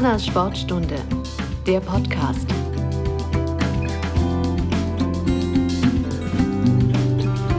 Humanas Sportstunde, der Podcast.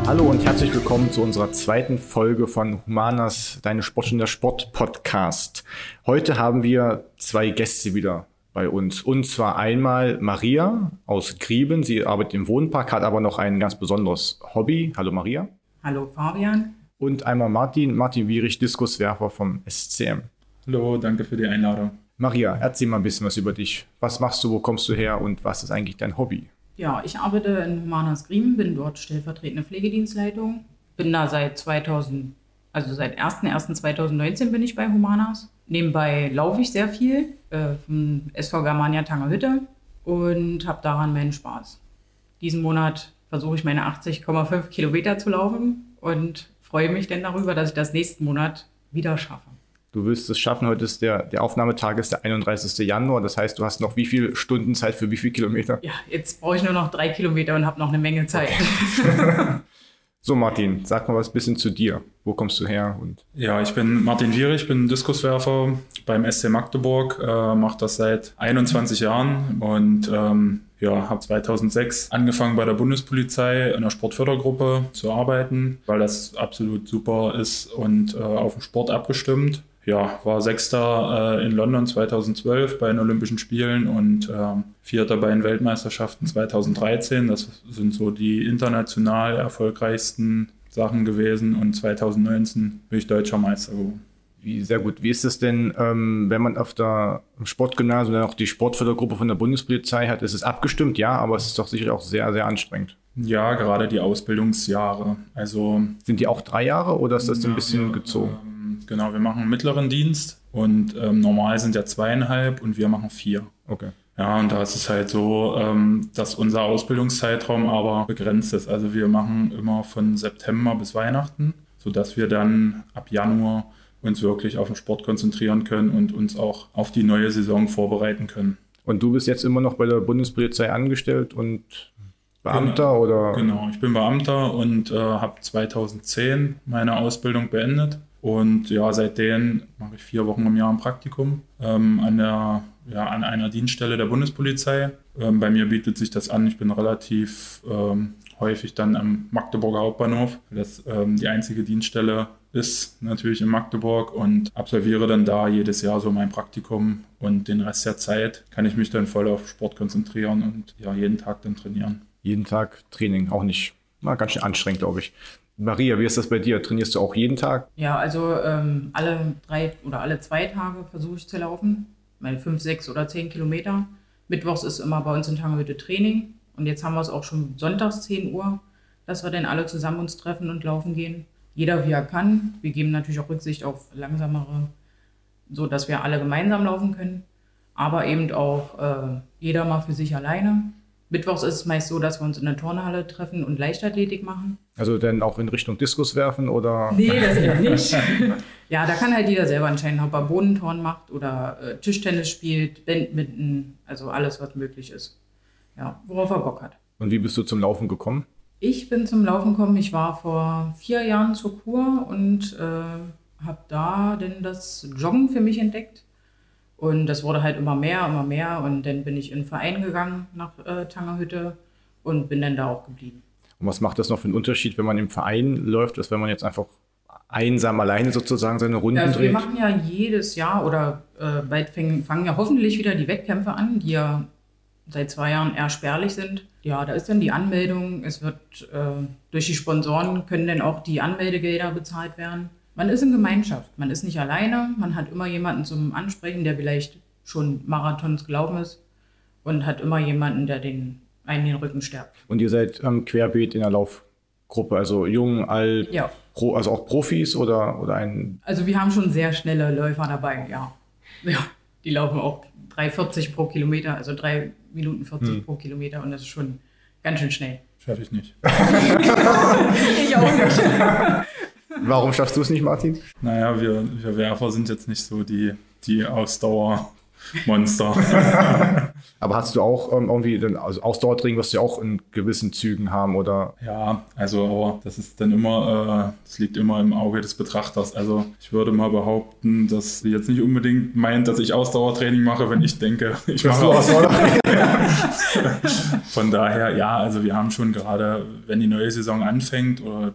Hallo und herzlich willkommen zu unserer zweiten Folge von Humanas Deine Sportstunde Sport Podcast. Heute haben wir zwei Gäste wieder bei uns. Und zwar einmal Maria aus Grieben. Sie arbeitet im Wohnpark, hat aber noch ein ganz besonderes Hobby. Hallo Maria. Hallo Fabian. Und einmal Martin, Martin Wierich, Diskuswerfer vom SCM. Hallo, danke für die Einladung. Maria, erzähl mal ein bisschen was über dich. Was machst du, wo kommst du her und was ist eigentlich dein Hobby? Ja, ich arbeite in Humanas Griemen, bin dort stellvertretende Pflegedienstleitung. Bin da seit 2000, also seit 01.01.2019 bin ich bei Humanas. Nebenbei laufe ich sehr viel äh, vom SV Germania Tangerhütte und habe daran meinen Spaß. Diesen Monat versuche ich meine 80,5 Kilometer zu laufen und freue mich denn darüber, dass ich das nächsten Monat wieder schaffe. Du willst es schaffen. Heute ist der, der Aufnahmetag ist der 31. Januar. Das heißt, du hast noch wie viele Stunden Zeit für wie viele Kilometer? Ja, jetzt brauche ich nur noch drei Kilometer und habe noch eine Menge Zeit. Okay. so, Martin, sag mal was ein bisschen zu dir. Wo kommst du her? Und ja, ich bin Martin Wierig, bin Diskuswerfer beim SC Magdeburg, äh, mache das seit 21 Jahren und ähm, ja, habe 2006 angefangen bei der Bundespolizei in der Sportfördergruppe zu arbeiten, weil das absolut super ist und äh, auf den Sport abgestimmt ja, war Sechster äh, in London 2012 bei den Olympischen Spielen und äh, Vierter bei den Weltmeisterschaften 2013. Das sind so die international erfolgreichsten Sachen gewesen und 2019 bin ich deutscher Meister geworden. Wie sehr gut. Wie ist es denn, ähm, wenn man auf der Sportgymnasium dann auch die Sportfördergruppe von der Bundespolizei hat? Ist es abgestimmt? Ja, aber es ist doch sicherlich auch sehr, sehr anstrengend. Ja, gerade die Ausbildungsjahre. Also sind die auch drei Jahre oder ist das ja, ein bisschen wir, gezogen? Ähm, genau, wir machen einen mittleren Dienst und ähm, normal sind ja zweieinhalb und wir machen vier. Okay. Ja, und da ist es halt so, ähm, dass unser Ausbildungszeitraum aber begrenzt ist. Also wir machen immer von September bis Weihnachten, sodass wir dann ab Januar uns wirklich auf den Sport konzentrieren können und uns auch auf die neue Saison vorbereiten können. Und du bist jetzt immer noch bei der Bundespolizei angestellt und Beamter genau, oder? Genau, ich bin Beamter und äh, habe 2010 meine Ausbildung beendet und ja, seitdem mache ich vier Wochen im Jahr ein Praktikum ähm, an, der, ja, an einer Dienststelle der Bundespolizei. Ähm, bei mir bietet sich das an. Ich bin relativ ähm, häufig dann am Magdeburger Hauptbahnhof. Das ähm, die einzige Dienststelle ist natürlich in Magdeburg und absolviere dann da jedes Jahr so mein Praktikum und den Rest der Zeit kann ich mich dann voll auf Sport konzentrieren und ja, jeden Tag dann trainieren. Jeden Tag Training, auch nicht mal ganz schön anstrengend, glaube ich. Maria, wie ist das bei dir? Trainierst du auch jeden Tag? Ja, also ähm, alle drei oder alle zwei Tage versuche ich zu laufen. Meine fünf, sechs oder zehn Kilometer. Mittwochs ist immer bei uns in Tangerhütte Training. Und jetzt haben wir es auch schon sonntags 10 Uhr, dass wir dann alle zusammen uns treffen und laufen gehen. Jeder wie er kann. Wir geben natürlich auch Rücksicht auf langsamere, so dass wir alle gemeinsam laufen können. Aber eben auch äh, jeder mal für sich alleine. Mittwochs ist es meist so, dass wir uns in der Turnhalle treffen und Leichtathletik machen. Also dann auch in Richtung Diskus werfen oder? Nee, das eher nicht. ja, da kann halt jeder selber entscheiden, ob er Bodenturn macht oder äh, Tischtennis spielt, Badminton, also alles, was möglich ist. Ja, worauf er Bock hat. Und wie bist du zum Laufen gekommen? Ich bin zum Laufen gekommen, ich war vor vier Jahren zur Kur und äh, habe da denn das Joggen für mich entdeckt und das wurde halt immer mehr, immer mehr. Und dann bin ich in den Verein gegangen nach äh, Tangerhütte und bin dann da auch geblieben. Und was macht das noch für einen Unterschied, wenn man im Verein läuft, als wenn man jetzt einfach einsam alleine sozusagen seine Runden also dreht? Wir machen ja jedes Jahr oder äh, bald fangen, fangen ja hoffentlich wieder die Wettkämpfe an, die ja seit zwei Jahren eher spärlich sind. Ja, da ist dann die Anmeldung. Es wird äh, durch die Sponsoren können dann auch die Anmeldegelder bezahlt werden man ist in Gemeinschaft. Man ist nicht alleine. Man hat immer jemanden zum Ansprechen, der vielleicht schon Marathons gelaufen ist und hat immer jemanden, der den einen den Rücken stärkt. Und ihr seid ähm, querbeet in der Laufgruppe, also jung, alt, ja. Pro, also auch Profis oder, oder ein. Also wir haben schon sehr schnelle Läufer dabei, ja. Ja, die laufen auch 3,40 pro Kilometer, also 3 Minuten 40 hm. pro Kilometer und das ist schon ganz schön schnell. Schaffe ich nicht. ich auch nicht. Warum schaffst du es nicht, Martin? Naja, wir, wir Werfer sind jetzt nicht so die, die Ausdauermonster. Aber hast du auch ähm, irgendwie, den, also Ausdauertraining wirst du ja auch in gewissen Zügen haben oder? Ja, also aber das ist dann immer, äh, das liegt immer im Auge des Betrachters. Also ich würde mal behaupten, dass sie jetzt nicht unbedingt meint, dass ich Ausdauertraining mache, wenn ich denke, ich mache Ausdauertraining. Von daher, ja, also wir haben schon gerade, wenn die neue Saison anfängt oder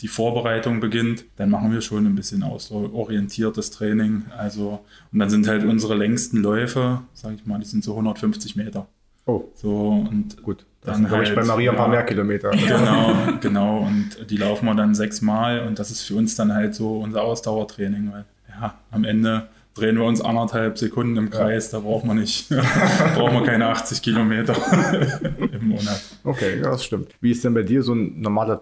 die Vorbereitung beginnt, dann machen wir schon ein bisschen ausorientiertes Training. Also, und dann sind halt unsere längsten Läufe, sage ich mal, die sind so 150 Meter. Oh. So, und gut. Das dann glaube ich bei Maria ein paar mehr Kilometer. Genau, genau. Und die laufen wir dann sechsmal und das ist für uns dann halt so unser Ausdauertraining, weil ja, am Ende drehen wir uns anderthalb Sekunden im Kreis, da braucht man nicht, braucht man keine 80 Kilometer im Monat. Okay, ja, das stimmt. Wie ist denn bei dir so ein normaler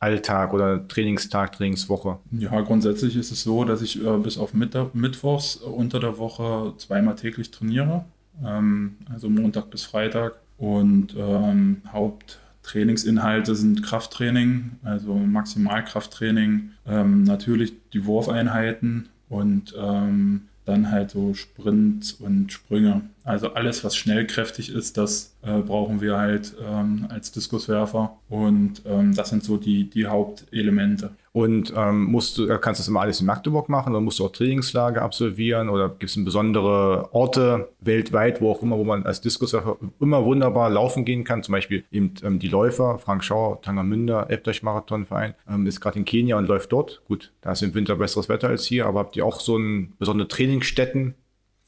Trainingsalltag oder Trainingstag, Trainingswoche? Ja, grundsätzlich ist es so, dass ich äh, bis auf Mittag, Mittwochs unter der Woche zweimal täglich trainiere, ähm, also Montag bis Freitag. Und ähm, Haupttrainingsinhalte sind Krafttraining, also Maximalkrafttraining, ähm, natürlich die Wurfeinheiten, und ähm, dann halt so Sprints und Sprünge. Also alles, was schnellkräftig ist, das äh, brauchen wir halt ähm, als Diskuswerfer. Und ähm, das sind so die, die Hauptelemente. Und ähm, musst du, kannst du das immer alles in Magdeburg machen oder musst du auch Trainingslager absolvieren oder gibt es besondere Orte weltweit, wo auch immer, wo man als Diskuswerfer immer wunderbar laufen gehen kann? Zum Beispiel eben ähm, die Läufer, Frank Schauer, Tangermünder, Elbdeich-Marathonverein, ähm, ist gerade in Kenia und läuft dort. Gut, da ist im Winter besseres Wetter als hier, aber habt ihr auch so ein, besondere Trainingsstätten,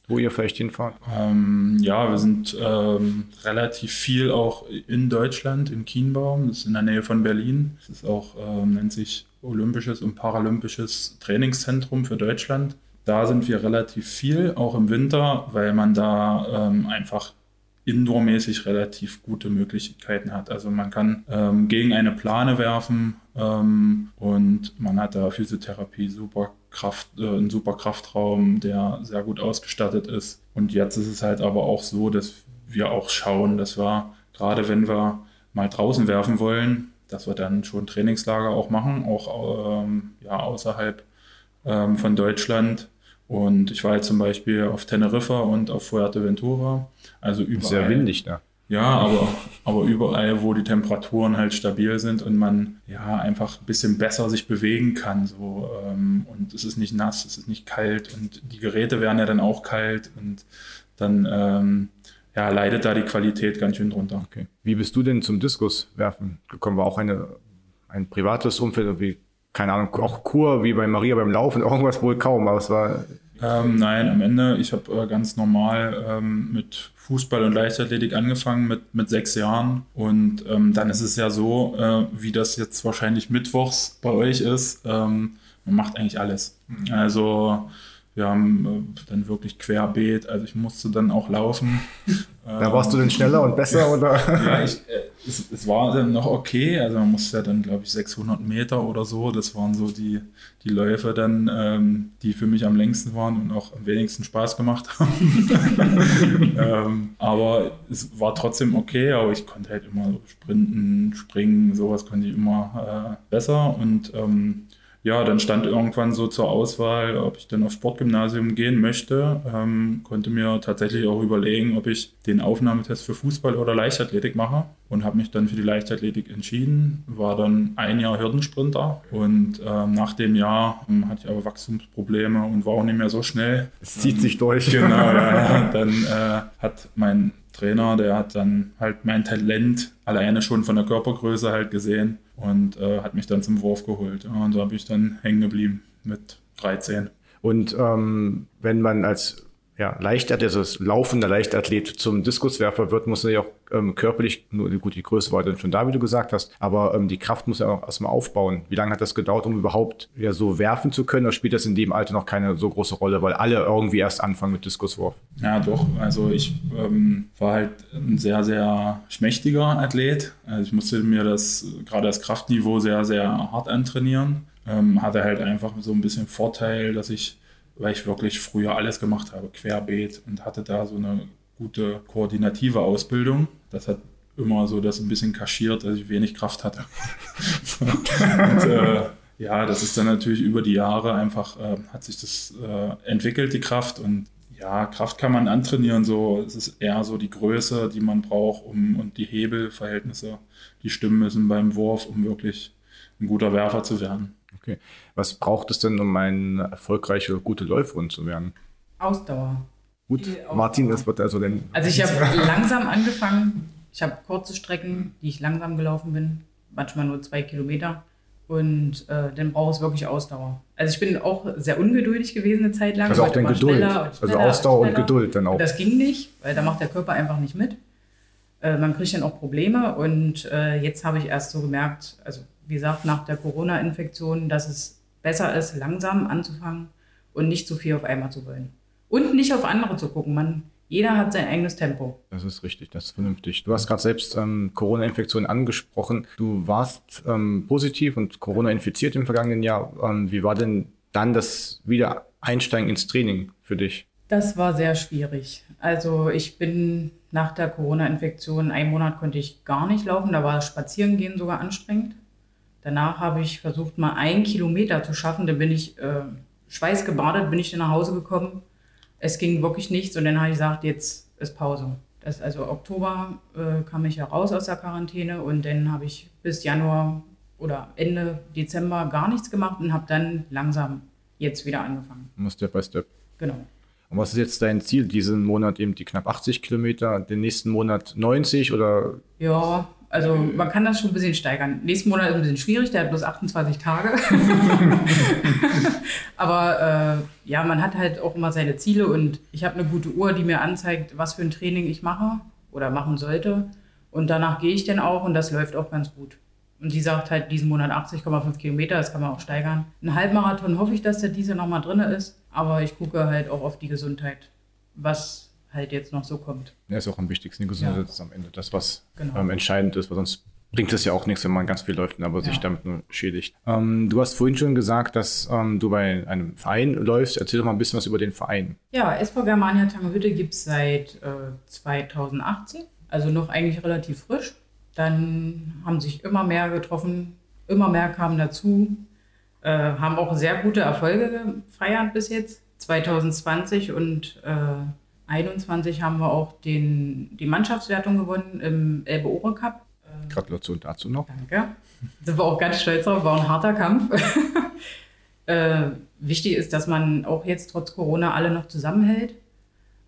wo ihr vielleicht hinfahrt? Ähm, ja, wir sind ähm, relativ viel auch in Deutschland, in Kienbaum, das ist in der Nähe von Berlin. Das ist auch, ähm, nennt sich Olympisches und Paralympisches Trainingszentrum für Deutschland. Da sind wir relativ viel, auch im Winter, weil man da ähm, einfach indoormäßig relativ gute Möglichkeiten hat. Also man kann ähm, gegen eine Plane werfen ähm, und man hat da Physiotherapie, super Kraft, äh, einen super Kraftraum, der sehr gut ausgestattet ist. Und jetzt ist es halt aber auch so, dass wir auch schauen, dass wir, gerade wenn wir mal draußen werfen wollen, dass wir dann schon Trainingslager auch machen, auch ähm, ja, außerhalb ähm, von Deutschland. Und ich war jetzt zum Beispiel auf Teneriffa und auf Fuerteventura. Also überall. Sehr windig da. Ja, aber, aber überall, wo die Temperaturen halt stabil sind und man ja einfach ein bisschen besser sich bewegen kann. So, ähm, und es ist nicht nass, es ist nicht kalt und die Geräte werden ja dann auch kalt und dann ähm, ja, leidet da die Qualität ganz schön drunter. Okay. Wie bist du denn zum Diskuswerfen gekommen? War auch eine, ein privates Umfeld, wie, keine Ahnung, auch Kur wie bei Maria beim Laufen, irgendwas wohl kaum, aber es war. Ähm, nein, am Ende, ich habe äh, ganz normal ähm, mit Fußball und Leichtathletik angefangen mit, mit sechs Jahren. Und ähm, dann ist es ja so, äh, wie das jetzt wahrscheinlich mittwochs bei euch ist, ähm, man macht eigentlich alles. Mhm. Also wir haben äh, dann wirklich querbeet, also ich musste dann auch laufen. Da warst du denn schneller und besser oder? ja, ich, äh, es, es, war dann noch okay, also man musste ja dann glaube ich 600 Meter oder so, das waren so die, die Läufe dann, ähm, die für mich am längsten waren und auch am wenigsten Spaß gemacht haben. ähm, aber es war trotzdem okay, aber ich konnte halt immer so sprinten, springen, sowas konnte ich immer äh, besser. Und ähm, ja, dann stand irgendwann so zur Auswahl, ob ich dann aufs Sportgymnasium gehen möchte. Ähm, konnte mir tatsächlich auch überlegen, ob ich den Aufnahmetest für Fußball oder Leichtathletik mache und habe mich dann für die Leichtathletik entschieden. War dann ein Jahr Hürdensprinter und äh, nach dem Jahr ähm, hatte ich aber Wachstumsprobleme und war auch nicht mehr so schnell. Es zieht ähm, sich durch. Genau, ja. Dann äh, hat mein Trainer, der hat dann halt mein Talent alleine schon von der Körpergröße halt gesehen und äh, hat mich dann zum Wurf geholt. Und da habe ich dann hängen geblieben mit 13. Und ähm, wenn man als ja, Leichtathlet, also das laufender Leichtathlet zum Diskuswerfer wird, muss er ja auch ähm, körperlich, nur gut, die Größe war dann schon da, wie du gesagt hast, aber ähm, die Kraft muss er auch erstmal aufbauen. Wie lange hat das gedauert, um überhaupt ja so werfen zu können? Oder spielt das in dem Alter noch keine so große Rolle, weil alle irgendwie erst anfangen mit Diskuswurf? Ja, doch. Also ich ähm, war halt ein sehr, sehr schmächtiger Athlet. Also ich musste mir das, gerade das Kraftniveau sehr, sehr hart antrainieren. Ähm, hatte halt einfach so ein bisschen Vorteil, dass ich weil ich wirklich früher alles gemacht habe, querbeet und hatte da so eine gute koordinative Ausbildung. Das hat immer so das ein bisschen kaschiert, dass ich wenig Kraft hatte. und, äh, ja, das ist dann natürlich über die Jahre einfach, äh, hat sich das äh, entwickelt, die Kraft und Ja, Kraft kann man antrainieren, so es ist eher so die Größe, die man braucht, um und die Hebelverhältnisse, die stimmen müssen beim Wurf, um wirklich ein guter Werfer zu werden. Okay. Was braucht es denn, um ein erfolgreicher, gute Läuferin zu werden? Ausdauer. Gut, Ausdauer. Martin, das wird also denn. Also ich habe langsam angefangen. Ich habe kurze Strecken, die ich langsam gelaufen bin, manchmal nur zwei Kilometer. Und äh, dann brauche ich wirklich Ausdauer. Also ich bin auch sehr ungeduldig gewesen eine Zeit lang. Also auch immer Geduld. schneller und Also Ausdauer und schneller. Geduld dann auch. Und das ging nicht, weil da macht der Körper einfach nicht mit. Äh, man kriegt dann auch Probleme. Und äh, jetzt habe ich erst so gemerkt, also wie gesagt, nach der Corona-Infektion, dass es besser ist, langsam anzufangen und nicht zu viel auf einmal zu wollen. Und nicht auf andere zu gucken. Man, jeder hat sein eigenes Tempo. Das ist richtig, das ist vernünftig. Du hast gerade selbst ähm, Corona-Infektion angesprochen. Du warst ähm, positiv und Corona infiziert im vergangenen Jahr. Ähm, wie war denn dann das Wiedereinsteigen ins Training für dich? Das war sehr schwierig. Also ich bin nach der Corona-Infektion, einen Monat konnte ich gar nicht laufen, da war das Spazierengehen sogar anstrengend. Danach habe ich versucht, mal einen Kilometer zu schaffen. Dann bin ich äh, schweißgebadet, bin ich dann nach Hause gekommen. Es ging wirklich nichts und dann habe ich gesagt, jetzt ist Pause. Das, also Oktober äh, kam ich ja raus aus der Quarantäne und dann habe ich bis Januar oder Ende Dezember gar nichts gemacht und habe dann langsam jetzt wieder angefangen. Step by Step. Genau. Und was ist jetzt dein Ziel? Diesen Monat eben die knapp 80 Kilometer, den nächsten Monat 90 oder Ja, also man kann das schon ein bisschen steigern. Nächsten Monat ist ein bisschen schwierig, der hat bloß 28 Tage. Aber äh, ja, man hat halt auch immer seine Ziele und ich habe eine gute Uhr, die mir anzeigt, was für ein Training ich mache oder machen sollte. Und danach gehe ich dann auch und das läuft auch ganz gut. Und die sagt halt diesen Monat 80,5 Kilometer, das kann man auch steigern. Ein Halbmarathon hoffe ich, dass der diese nochmal drin ist, aber ich gucke halt auch auf die Gesundheit, was halt jetzt noch so kommt. ja, ist auch am wichtigsten, die Gesundheit Ja. ist am Ende das, was Genau. ähm, entscheidend ist, weil sonst bringt es ja auch nichts, wenn man ganz viel läuft, aber sich Ja. damit nur schädigt. Ähm, du hast vorhin schon gesagt, dass ähm, du bei einem Verein läufst. Erzähl doch mal ein bisschen was über den Verein. Ja, SV Germania Tangerhütte gibt es seit äh, 2018, also noch eigentlich relativ frisch. Dann haben sich immer mehr getroffen, immer mehr kamen dazu, äh, haben auch sehr gute Erfolge gefeiert bis jetzt. 2020 und äh, 2021 haben wir auch den, die Mannschaftswertung gewonnen im Elbe-Ore Cup. Gratulation dazu noch. Danke. Sind wir auch ganz stolz drauf, war ein harter Kampf. äh, wichtig ist, dass man auch jetzt trotz Corona alle noch zusammenhält.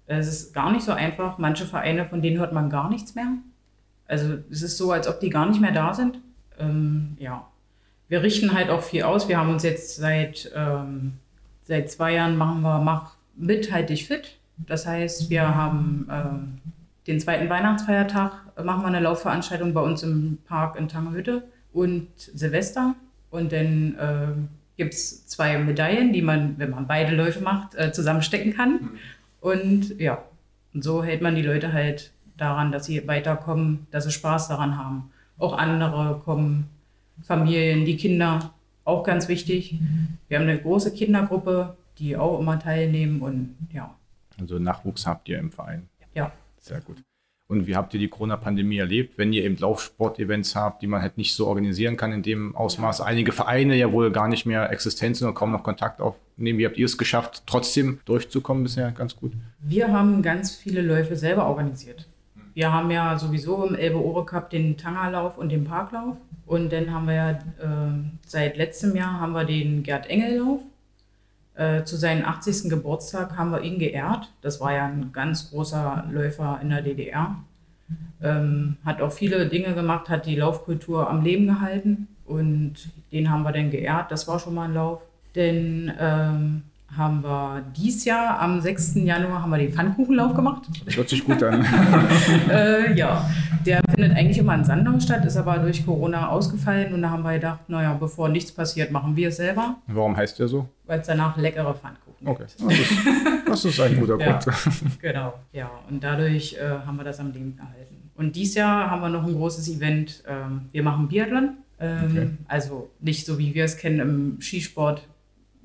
Es ist gar nicht so einfach. Manche Vereine, von denen hört man gar nichts mehr. Also es ist so, als ob die gar nicht mehr da sind. Ähm, ja. Wir richten halt auch viel aus. Wir haben uns jetzt seit, ähm, seit zwei Jahren machen wir Mach mit, halt dich fit. Das heißt, wir haben ähm, den zweiten Weihnachtsfeiertag, äh, machen wir eine Laufveranstaltung bei uns im Park in Tangerhütte und Silvester. Und dann äh, gibt es zwei Medaillen, die man, wenn man beide Läufe macht, äh, zusammenstecken kann. Und ja, und so hält man die Leute halt daran, dass sie weiterkommen, dass sie Spaß daran haben. Auch andere kommen, Familien, die Kinder, auch ganz wichtig. Wir haben eine große Kindergruppe, die auch immer teilnehmen und ja, Also Nachwuchs habt ihr im Verein. ja. Sehr gut. Und wie habt ihr die Corona-Pandemie erlebt, wenn ihr eben Laufsport-Events habt, die man halt nicht so organisieren kann in dem Ausmaß? Einige Vereine ja wohl gar nicht mehr existent sind und kaum noch Kontakt aufnehmen. Wie habt ihr es geschafft, trotzdem durchzukommen bisher? Ganz gut. Wir haben ganz viele Läufe selber organisiert. Wir haben ja sowieso im Elbe-Ore Cup den Tangerlauf und den Parklauf. Und dann haben wir ja äh, seit letztem Jahr haben wir den Gerd Engel-Lauf. Äh, zu seinem 80. Geburtstag haben wir ihn geehrt. Das war ja ein ganz großer Läufer in der DDR. Ähm, hat auch viele Dinge gemacht, hat die Laufkultur am Leben gehalten und den haben wir dann geehrt. Das war schon mal ein Lauf. Dann ähm, haben wir dies Jahr am 6. Januar haben wir den Pfannkuchenlauf gemacht. Das hört sich gut an. Äh, ja, der findet eigentlich immer in Sandau statt, ist aber durch Corona ausgefallen und da haben wir gedacht, naja, bevor nichts passiert, machen wir es selber, Warum heißt der so? weil es danach leckere Pfannkuchen Okay. gibt. Das ist, das ist ein guter Ja. Grund. Genau, ja, und dadurch äh, haben wir das am Leben erhalten. Und dieses Jahr haben wir noch ein großes Event. Ähm, wir machen Biathlon. Ähm, Okay. Also nicht so, wie wir es kennen im Skisport,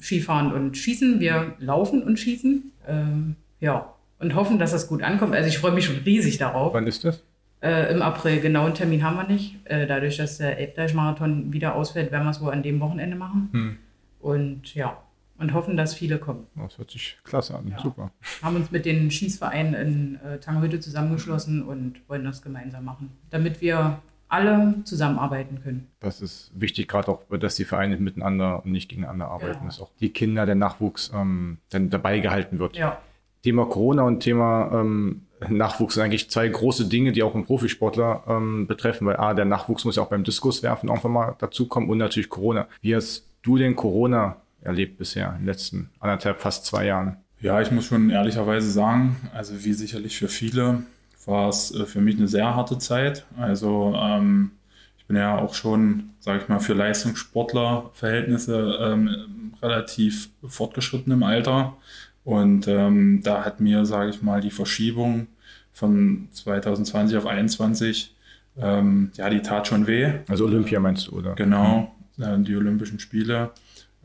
Skifahren und Schießen. Wir laufen und schießen. Ähm, ja, und hoffen, dass das gut ankommt. Also ich freue mich schon riesig darauf. Wann ist das? Äh, Im April, genauen Termin haben wir nicht. Äh, dadurch, dass der Elbdeich-Marathon wieder ausfällt, werden wir es wohl an dem Wochenende machen. Hm. Und ja, und hoffen, dass viele kommen. Das hört sich klasse an, Ja. super. Haben uns mit den Schießvereinen in äh, Tangerhütte zusammengeschlossen und wollen das gemeinsam machen, damit wir alle zusammenarbeiten können. Das ist wichtig, gerade auch, dass die Vereine miteinander und nicht gegeneinander arbeiten, Ja. dass auch die Kinder, der Nachwuchs ähm, dann dabei gehalten wird. Ja, Thema Corona und Thema ähm, Nachwuchs sind eigentlich zwei große Dinge, die auch einen Profisportler ähm, betreffen, weil A, der Nachwuchs muss ja auch beim Diskuswerfen irgendwann mal dazukommen und natürlich Corona. Wie hast du denn Corona erlebt bisher in den letzten anderthalb, fast zwei Jahren? Ja, ich muss schon ehrlicherweise sagen, also wie sicherlich für viele, war es äh, für mich eine sehr harte Zeit. Also ähm, ich bin ja auch schon, sage ich mal, für Leistungssportler-Verhältnisse ähm, relativ fortgeschritten im Alter. Und ähm, da hat mir, sage ich mal, die Verschiebung von 2020 auf 2021, ähm, ja, die tat schon weh. Also Olympia meinst du, oder? Genau, äh, die Olympischen Spiele.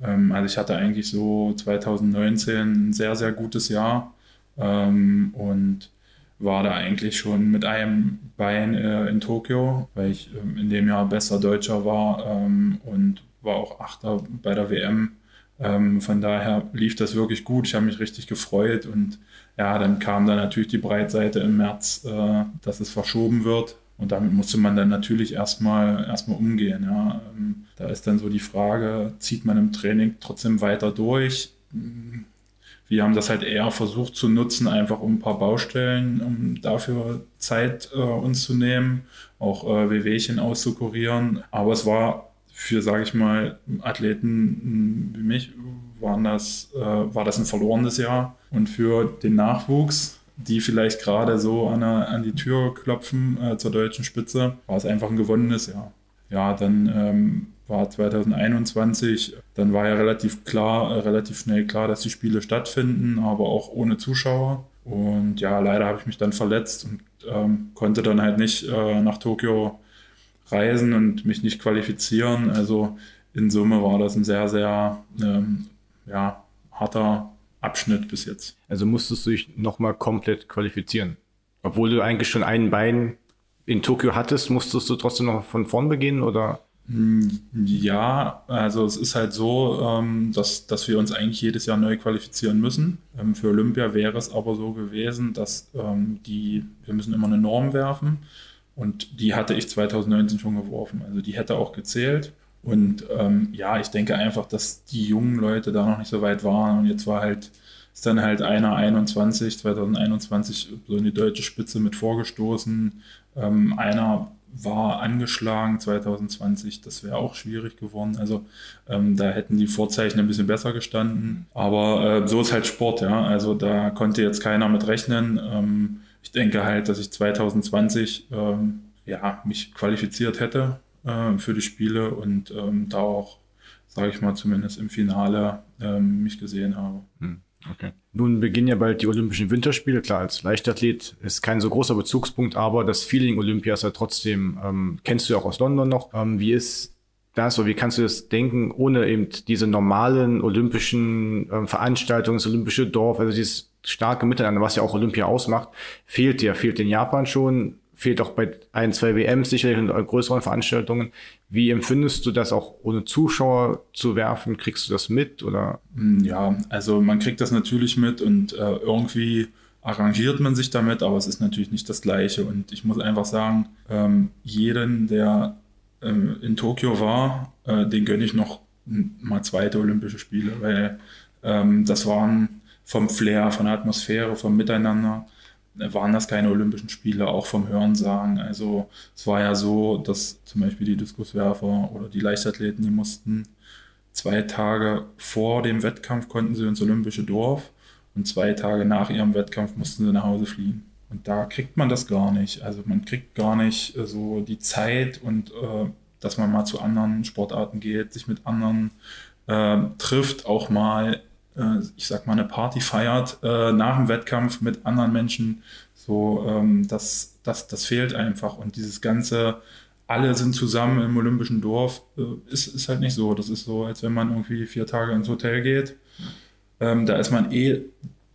Ähm, also ich hatte eigentlich so 2019 ein sehr, sehr gutes Jahr ähm, und war da eigentlich schon mit einem Bein äh, in Tokio, weil ich ähm, in dem Jahr bester Deutscher war ähm, und war auch Achter bei der WM. Ähm, von daher lief das wirklich gut. Ich habe mich richtig gefreut und ja, dann kam dann natürlich die Breitseite im März, äh, dass es verschoben wird. Und damit musste man dann natürlich erstmal erstmal umgehen. Ja. Ähm, Da ist dann so die Frage, zieht man im Training trotzdem weiter durch? Wir haben das halt eher versucht zu nutzen, einfach um ein paar Baustellen, um dafür Zeit äh, uns zu nehmen, auch äh, Wehwehchen auszukurieren. Aber es war für, sage ich mal, Athleten wie mich, waren das, äh, war das ein verlorenes Jahr. Und für den Nachwuchs, die vielleicht gerade so an, der, an die Tür klopfen äh, zur deutschen Spitze, war es einfach ein gewonnenes Jahr. Ja, dann ähm, war 2021, dann war ja relativ klar, äh, relativ schnell klar, dass die Spiele stattfinden, aber auch ohne Zuschauer. Und ja, leider habe ich mich dann verletzt und ähm, konnte dann halt nicht äh, nach Tokio reisen und mich nicht qualifizieren. Also in Summe war das ein sehr, sehr ähm, ja, harter Abschnitt bis jetzt. Also musstest du dich nochmal komplett qualifizieren. Obwohl du eigentlich schon ein Bein in Tokio hattest, musstest du trotzdem noch von vorn beginnen oder? Ja, also es ist halt so, ähm, dass, dass wir uns eigentlich jedes Jahr neu qualifizieren müssen. Ähm, für Olympia wäre es aber so gewesen, dass ähm, die, wir müssen immer eine Norm werfen und die hatte ich 2019 schon geworfen. Also die hätte auch gezählt. Und ja, ich denke einfach, dass die jungen Leute da noch nicht so weit waren und jetzt war halt, ist dann halt einer 21, 2021 so in die deutsche Spitze mit vorgestoßen. Ähm, einer war angeschlagen 2020, das wäre auch schwierig geworden. Also ähm, da hätten die Vorzeichen ein bisschen besser gestanden. Aber äh, so ist halt Sport, ja. Also da konnte jetzt keiner mit rechnen. Ähm, ich denke halt, dass ich 2020 ähm, ja, mich qualifiziert hätte äh, für die Spiele und ähm, da auch, sage ich mal, zumindest im Finale ähm, mich gesehen habe. Hm, okay. Nun beginnen ja bald die Olympischen Winterspiele. Klar, als Leichtathlet ist kein so großer Bezugspunkt, aber das Feeling Olympia ist ja trotzdem, ähm, kennst du ja auch aus London noch. Ähm, wie ist das oder wie kannst du das denken, ohne eben diese normalen olympischen ähm, Veranstaltungen, das olympische Dorf, also dieses starke Miteinander, was ja auch Olympia ausmacht, fehlt dir, fehlt in Japan schon, fehlt auch bei ein, zwei WMs sicherlich und größeren Veranstaltungen. Wie empfindest du das auch ohne Zuschauer zu werfen? Kriegst du das mit oder? Ja, also man kriegt das natürlich mit und äh, irgendwie arrangiert man sich damit, aber es ist natürlich nicht das Gleiche. Und ich muss einfach sagen, ähm, jeden, der ähm, in Tokio war, äh, den gönne ich noch mal zweite Olympische Spiele, weil ähm, das waren vom Flair, von der Atmosphäre, vom Miteinander, waren das keine Olympischen Spiele, auch vom Hörensagen. Also es war ja so, dass zum Beispiel die Diskuswerfer oder die Leichtathleten, die mussten zwei Tage vor dem Wettkampf konnten sie ins Olympische Dorf und zwei Tage nach ihrem Wettkampf mussten sie nach Hause fliegen. Und da kriegt man das gar nicht. Also man kriegt gar nicht äh, so die Zeit und äh, dass man mal zu anderen Sportarten geht, sich mit anderen äh, trifft, auch mal ich sag mal, eine Party feiert äh, nach dem Wettkampf mit anderen Menschen. So, ähm, das, das, das fehlt einfach. Und dieses ganze, alle sind zusammen im Olympischen Dorf, äh, ist, ist halt nicht so. Das ist so, als wenn man irgendwie vier Tage ins Hotel geht. Ähm, da ist man eh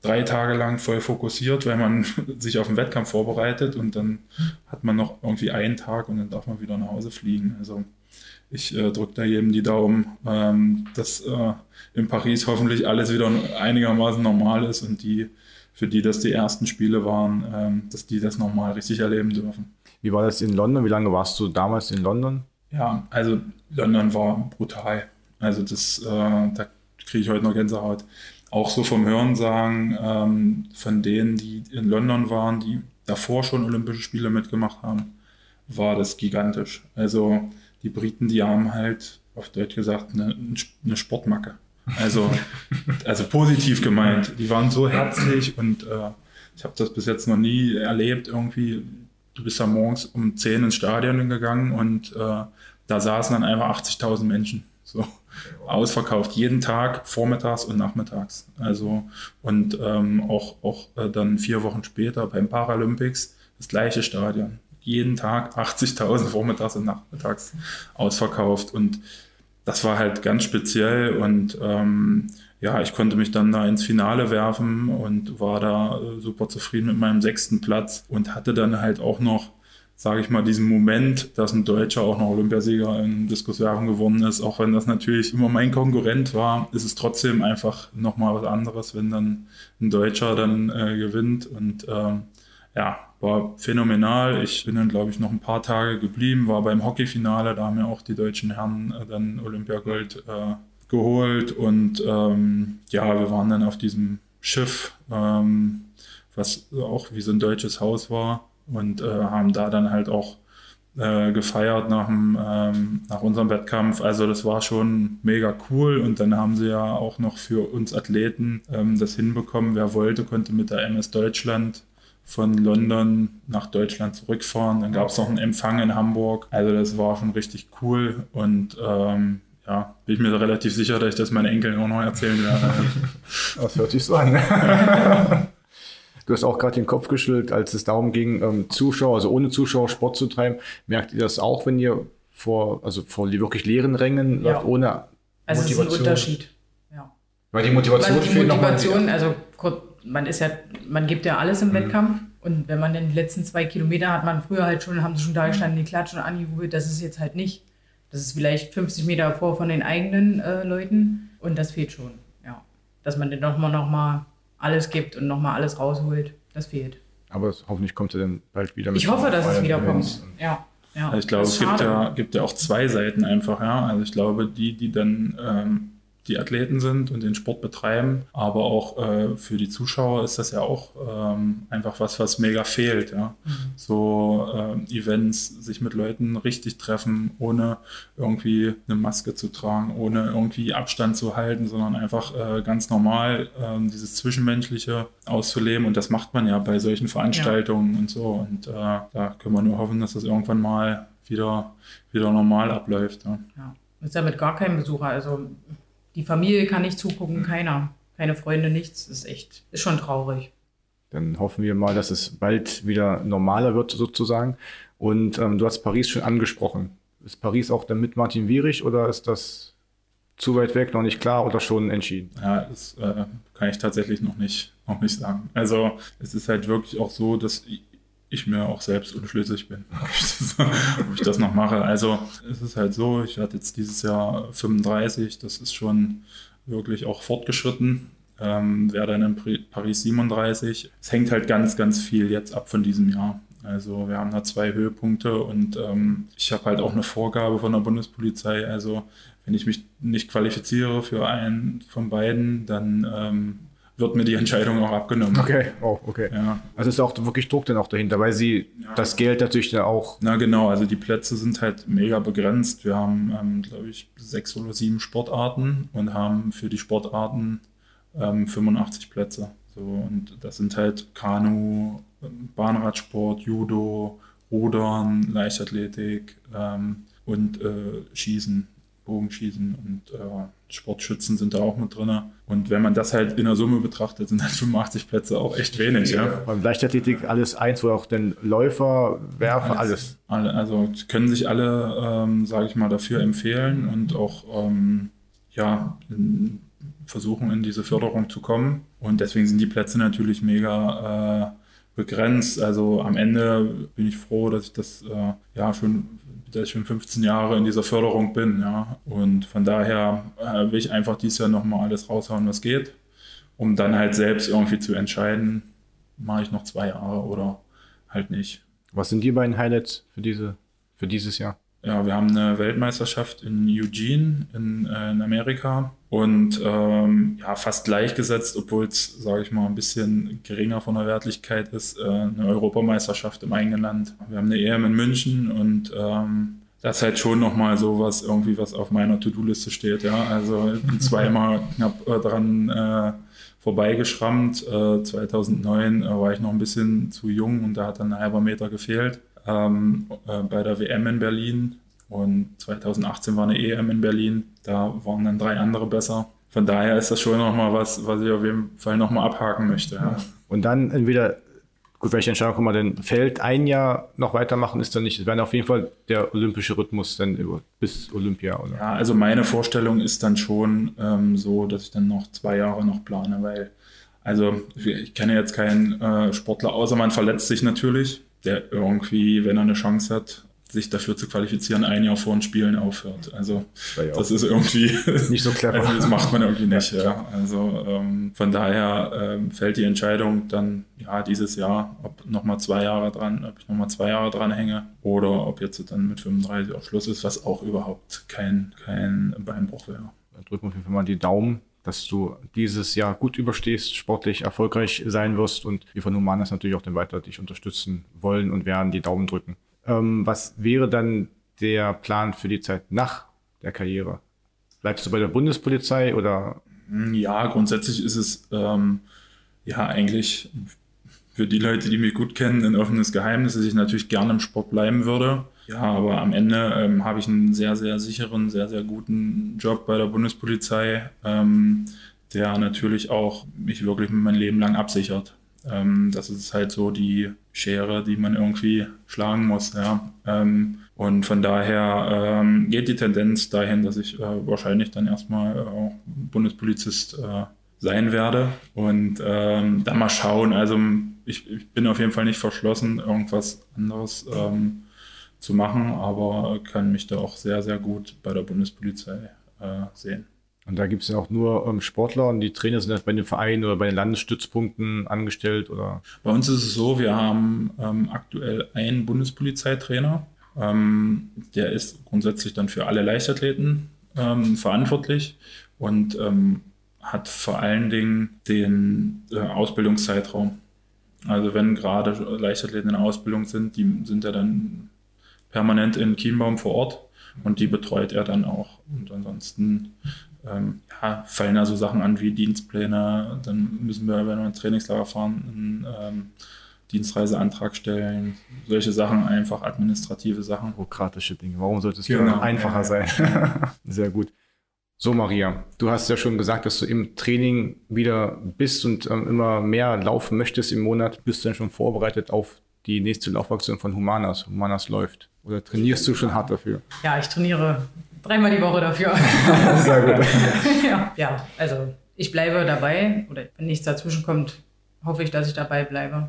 drei Tage lang voll fokussiert, weil man sich auf den Wettkampf vorbereitet und dann hat man noch irgendwie einen Tag und dann darf man wieder nach Hause fliegen. Also ich äh, drücke da jedem die Daumen, ähm, dass äh, in Paris hoffentlich alles wieder einigermaßen normal ist und die, für die das die ersten Spiele waren, ähm, dass die das nochmal richtig erleben dürfen. Wie war das in London? Wie lange warst du damals in London? Ja, also London war brutal. Also das, äh, da kriege ich heute noch Gänsehaut auch so vom Hörensagen ähm, von denen, die in London waren, die davor schon Olympische Spiele mitgemacht haben, war das gigantisch. Also die Briten, die haben halt auf Deutsch gesagt eine, eine Sportmacke. Also, also positiv gemeint. Die waren so herzlich und äh, ich habe das bis jetzt noch nie erlebt. Irgendwie, du bist ja morgens um 10 ins Stadion gegangen und äh, da saßen dann einfach 80.000 Menschen. So ausverkauft, jeden Tag, vormittags und nachmittags. Also und ähm, auch, auch äh, dann vier Wochen später beim Paralympics das gleiche Stadion. Jeden Tag 80.000 vormittags und nachmittags ausverkauft. Und das war halt ganz speziell. Und ähm, ja, ich konnte mich dann da ins Finale werfen und war da äh, super zufrieden mit meinem sechsten Platz und hatte dann halt auch noch sage ich mal, diesen Moment, dass ein Deutscher auch noch Olympiasieger in Diskuswerfen geworden ist, auch wenn das natürlich immer mein Konkurrent war, ist es trotzdem einfach nochmal was anderes, wenn dann ein Deutscher dann äh, gewinnt. Und ähm, ja, war phänomenal. Ich bin dann, glaube ich, noch ein paar Tage geblieben, war beim Hockeyfinale, da haben ja auch die deutschen Herren äh, dann Olympiagold äh, geholt und ähm, ja, wir waren dann auf diesem Schiff, ähm, was auch wie so ein deutsches Haus war und äh, haben da dann halt auch äh, gefeiert nach, dem, ähm, nach unserem Wettkampf. Also das war schon mega cool und dann haben sie ja auch noch für uns Athleten ähm, das hinbekommen. Wer wollte, konnte mit der MS Deutschland von London nach Deutschland zurückfahren. Dann gab es noch einen Empfang in Hamburg. Also das war schon richtig cool und ähm, ja, bin ich mir relativ sicher, dass ich das meinen Enkeln auch noch erzählen werde. Das hört sich so an. Du hast auch gerade den Kopf geschüttelt, als es darum ging, ähm, Zuschauer, also ohne Zuschauer Sport zu treiben. Merkt ihr das auch, wenn ihr vor, also vor wirklich leeren Rängen ja. läuft, ohne also Motivation? Es ist ein Unterschied. Ja. Weil die Motivation Weil die Motivation, also man ist ja, man gibt ja alles im mhm. Wettkampf. Und wenn man dann die letzten zwei Kilometer hat man früher halt schon, haben sie schon da gestanden, die klatschen und angejubelt. Das ist jetzt halt nicht. Das ist vielleicht 50 Meter vor von den eigenen äh, Leuten. Und das fehlt schon. Ja. Dass man dann nochmal noch mal alles gibt und nochmal alles rausholt. Das fehlt. Aber hoffentlich kommt er dann bald wieder mit. Ich hoffe, dass es wieder kommt. Ja. Ja, also ich glaube, es gibt ja, gibt ja auch zwei Seiten einfach, ja. Also ich glaube, die, die dann ähm, die Athleten sind und den Sport betreiben. Aber auch äh, für die Zuschauer ist das ja auch ähm, einfach was, was mega fehlt. Ja? Mhm. So äh, Events, sich mit Leuten richtig treffen, ohne irgendwie eine Maske zu tragen, ohne irgendwie Abstand zu halten, sondern einfach äh, ganz normal ähm, dieses Zwischenmenschliche auszuleben. Und das macht man ja bei solchen Veranstaltungen ja. und so. Und äh, da können wir nur hoffen, dass das irgendwann mal wieder, wieder normal abläuft. Ja. ja. Ist ja mit gar keinem Besucher. Also die Familie kann nicht zugucken, keiner. Keine Freunde, nichts. Das ist echt, ist schon traurig. Dann hoffen wir mal, dass es bald wieder normaler wird, sozusagen. Und ähm, du hast Paris schon angesprochen. Ist Paris auch dann mit Martin Wierig oder ist das zu weit weg, noch nicht klar oder schon entschieden? Ja, das äh, kann ich tatsächlich noch nicht, noch nicht sagen. Also es ist halt wirklich auch so, dass ich mir auch selbst unschlüssig bin, ob ich, das, ob ich das noch mache. Also es ist halt so, ich werde jetzt dieses Jahr 35, das ist schon wirklich auch fortgeschritten. Ähm, wäre dann in Paris 37. Es hängt halt ganz, ganz viel jetzt ab von diesem Jahr. Also wir haben da zwei Höhepunkte und ähm, ich habe halt auch eine Vorgabe von der Bundespolizei. Also wenn ich mich nicht qualifiziere für einen von beiden, dann ähm, wird mir die Entscheidung auch abgenommen. Okay, oh, okay. Ja. Also ist auch wirklich Druck dann auch dahinter, weil sie ja. das Geld natürlich dann auch. Na genau, also die Plätze sind halt mega begrenzt. Wir haben, ähm, glaube ich, sechs oder sieben Sportarten und haben für die Sportarten ähm, 85 Plätze. So, und das sind halt Kanu, Bahnradsport, Judo, Rudern, Leichtathletik ähm, und äh, Schießen. Bogenschießen und äh, Sportschützen sind da auch mit drin. Und wenn man das halt in der Summe betrachtet, sind halt 85 Plätze auch echt wenig. Ja. Beim Leichtathletik alles eins, wo auch den Läufer, Werfer, alles. alles. Also können sich alle, ähm, sage ich mal, dafür empfehlen und auch ähm, ja, versuchen, in diese Förderung zu kommen. Und deswegen sind die Plätze natürlich mega äh, begrenzt. Also am Ende bin ich froh, dass ich das äh, ja schon, dass ich schon 15 Jahre in dieser Förderung bin. Ja. Und von daher äh, will ich einfach dieses Jahr nochmal alles raushauen, was geht, um dann halt selbst irgendwie zu entscheiden, mache ich noch zwei Jahre oder halt nicht. Was sind die beiden Highlights für, diese, für dieses Jahr? Ja, wir haben eine Weltmeisterschaft in Eugene in, äh, in Amerika und ähm, ja, fast gleichgesetzt, obwohl es, sage ich mal, ein bisschen geringer von der Wertlichkeit ist, äh, eine Europameisterschaft im eigenen Land. Wir haben eine EM in München und ähm, das ist halt schon nochmal so was irgendwie, was auf meiner To-Do-Liste steht. Ja, also ich bin zweimal knapp äh, dran äh, vorbeigeschrammt. Äh, 2009 äh, war ich noch ein bisschen zu jung und da hat dann ein halber Meter gefehlt ähm, äh, bei der WM in Berlin. Und 2018 war eine EM in Berlin. Da waren dann drei andere besser. Von daher ist das schon nochmal was, was ich auf jeden Fall nochmal abhaken möchte. Ja. Und dann entweder, gut, welche Entscheidung kann man denn fällt, ein Jahr noch weitermachen, ist dann nicht, es wäre auf jeden Fall der olympische Rhythmus dann bis Olympia, oder? Ja, also meine Vorstellung ist dann schon ähm, so, dass ich dann noch zwei Jahre noch plane, weil, also ich kenne jetzt keinen äh, Sportler, außer man verletzt sich natürlich der irgendwie, wenn er eine Chance hat, sich dafür zu qualifizieren, ein Jahr vor den Spielen aufhört. Also Ja, das ist irgendwie Nicht so clever. Also das macht man irgendwie nicht. Ja. Also ähm, von daher ähm, fällt die Entscheidung dann ja dieses Jahr, ob nochmal zwei Jahre dran, ob ich nochmal zwei Jahre dran hänge oder ob jetzt dann mit 35 auch Schluss ist, was auch überhaupt kein, kein Beinbruch wäre. Dann drücken wir auf jeden Fall mal die Daumen, dass du dieses Jahr gut überstehst, sportlich erfolgreich sein wirst und wir von Humanas natürlich auch dann weiter dich unterstützen wollen und werden die Daumen drücken. Ähm, was wäre dann der Plan für die Zeit nach der Karriere? Bleibst du bei der Bundespolizei oder Ja, grundsätzlich ist es ähm, ja eigentlich für die Leute, die mich gut kennen, ein offenes Geheimnis, dass ich natürlich gerne im Sport bleiben würde. Ja, aber am Ende ähm, habe ich einen sehr, sehr sicheren, sehr, sehr guten Job bei der Bundespolizei, ähm, der natürlich auch mich wirklich mein Leben lang absichert. Ähm, das ist halt so die Schere, die man irgendwie schlagen muss. Ja. Ähm, und von daher ähm, geht die Tendenz dahin, dass ich äh, wahrscheinlich dann erstmal äh, auch Bundespolizist äh, sein werde und ähm, dann mal schauen. Also ich, ich, bin auf jeden Fall nicht verschlossen, irgendwas anderes ähm, zu machen, aber kann mich da auch sehr, sehr gut bei der Bundespolizei äh, sehen. Und da gibt es ja auch nur ähm, Sportler und die Trainer sind das bei den Vereinen oder bei den Landesstützpunkten angestellt oder? Bei uns ist es so, wir haben ähm, aktuell einen Bundespolizeitrainer. Ähm, der ist grundsätzlich dann für alle Leichtathleten ähm, verantwortlich und ähm, hat vor allen Dingen den äh, Ausbildungszeitraum. Also wenn gerade Leichtathleten in Ausbildung sind, die sind ja dann permanent in Chiembaum vor Ort und die betreut er dann auch. Und ansonsten ähm, ja, fallen da so Sachen an wie Dienstpläne. Dann müssen wir, wenn wir ein Trainingslager fahren, einen ähm, Dienstreiseantrag stellen. Solche Sachen, einfach administrative Sachen. Bürokratische Dinge. Warum sollte es genau. einfacher sein? Sehr gut. So, Maria, du hast ja schon gesagt, dass du im Training wieder bist und ähm, immer mehr laufen möchtest im Monat. Bist du denn schon vorbereitet auf die nächste Laufaktion von Humanas? Humanas läuft. Oder trainierst du schon hart dafür? Ja, ich trainiere dreimal die Woche dafür. Sehr gut. ja, ja, also ich bleibe dabei. Oder wenn nichts dazwischen kommt, hoffe ich, dass ich dabei bleibe.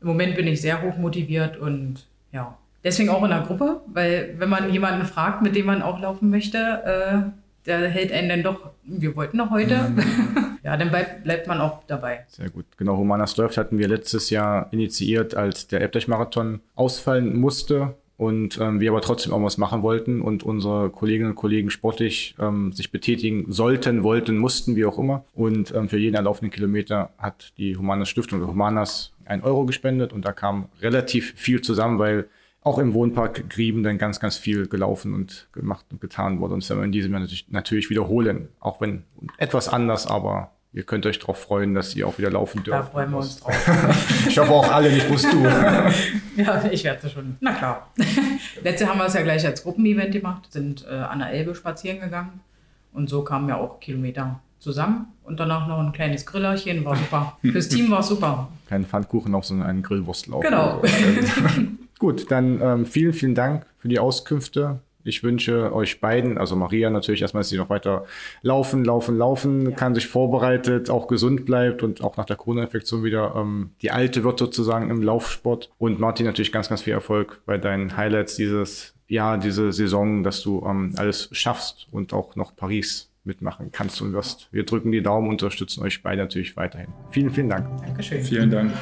Im Moment bin ich sehr hoch motiviert und ja, deswegen auch in der Gruppe, weil wenn man jemanden fragt, mit dem man auch laufen möchte, äh, der hält einen dann doch, wir wollten noch heute. Mhm. ja, dann bleibt, bleibt man auch dabei. Sehr gut. Genau, Humanas läuft hatten wir letztes Jahr initiiert, als der Elbdeich-Marathon ausfallen musste und ähm, wir aber trotzdem auch was machen wollten und unsere Kolleginnen und Kollegen sportlich ähm, sich betätigen sollten, wollten, mussten, wie auch immer. Und ähm, für jeden erlaufenden Kilometer hat die Humanas Stiftung oder Humanas ein Euro gespendet und da kam relativ viel zusammen, weil auch im Wohnpark Grieben dann ganz, ganz viel gelaufen und gemacht und getan wurde. Und das werden wir in diesem Jahr natürlich, natürlich wiederholen. Auch wenn etwas anders, aber ihr könnt euch darauf freuen, dass ihr auch wieder laufen dürft. Da freuen wir uns drauf. ich hoffe auch alle, nicht bloß du. ja, ich werde es schon. Na klar. Letzte haben wir es ja gleich als Gruppenevent gemacht, sind äh, an der Elbe spazieren gegangen. Und so kamen ja auch Kilometer zusammen. Und danach noch ein kleines Grillerchen, war super. Fürs Team war super. Kein Pfannkuchen auf, sondern einen Grillwurstlauf. Genau. Gut, dann ähm, vielen, vielen Dank für die Auskünfte. Ich wünsche euch beiden, also Maria natürlich erstmal, dass sie noch weiter laufen, laufen, laufen, ja. kann sich vorbereitet, auch gesund bleibt und auch nach der Corona-Infektion wieder ähm, die alte wird sozusagen im Laufsport. Und Martin natürlich ganz, ganz viel Erfolg bei deinen Highlights dieses Jahr, diese Saison, dass du ähm, alles schaffst und auch noch Paris mitmachen kannst und wirst. Wir drücken die Daumen, unterstützen euch beide natürlich weiterhin. Vielen, vielen Dank. Dankeschön. Vielen Dank.